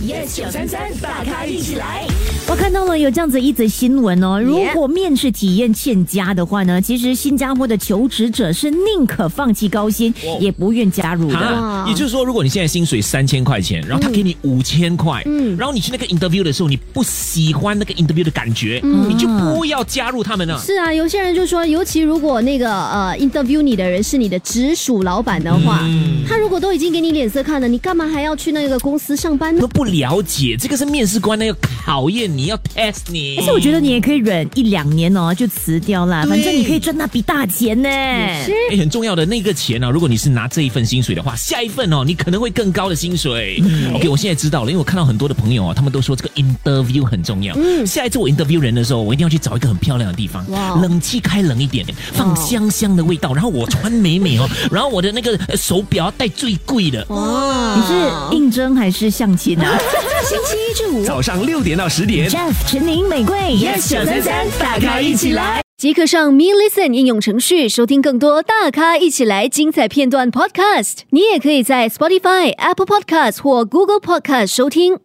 yes 九三三，大咖一起来。我看到了有这样子一则新闻哦，如果面试体验欠佳的话呢，其实新加坡的求职者是宁可放弃高薪，也不愿加入的。啊，也就是说，如果你现在薪水三千块钱，然后他给你五千块，嗯，然后你去那个 interview 的时候，你不喜欢那个 interview 的感觉，嗯。你就不要加入他们了。是啊，有些人就说，尤其如果那个呃 interview 你的人是你的直属老板的话，他如果都已经给你脸色看了，你干嘛还要去那个公司上班呢？都不了解，这个是面试官呢要考验你，要 test 你。但是我觉得你也可以忍一两年哦，就辞掉啦，反正你可以赚那笔大钱呢。哎，很重要的那个钱呢，如果你是拿这一份薪水的话，下一份哦，你可能会更高的薪水。OK，我现在知道了，因为我看到很多的朋友啊，他们都说这个 interview 很重要。嗯，下一次我 interview 人的时候，我一定要去找一个很漂亮的地方，冷气开冷一点，放香香的味道，然后我穿美美哦，然后我的那个手表要戴最贵的。哇，你是应征还是相亲啊？星期一至五早上六点到十点，Jeff 陈宁玫瑰，yes 九三三，大咖一起来。即刻上 Me Listen 应用程序收听更多大咖一起来精彩片段 Podcast。你也可以在 Spotify、Apple Podcast 或 Google Podcast 收听。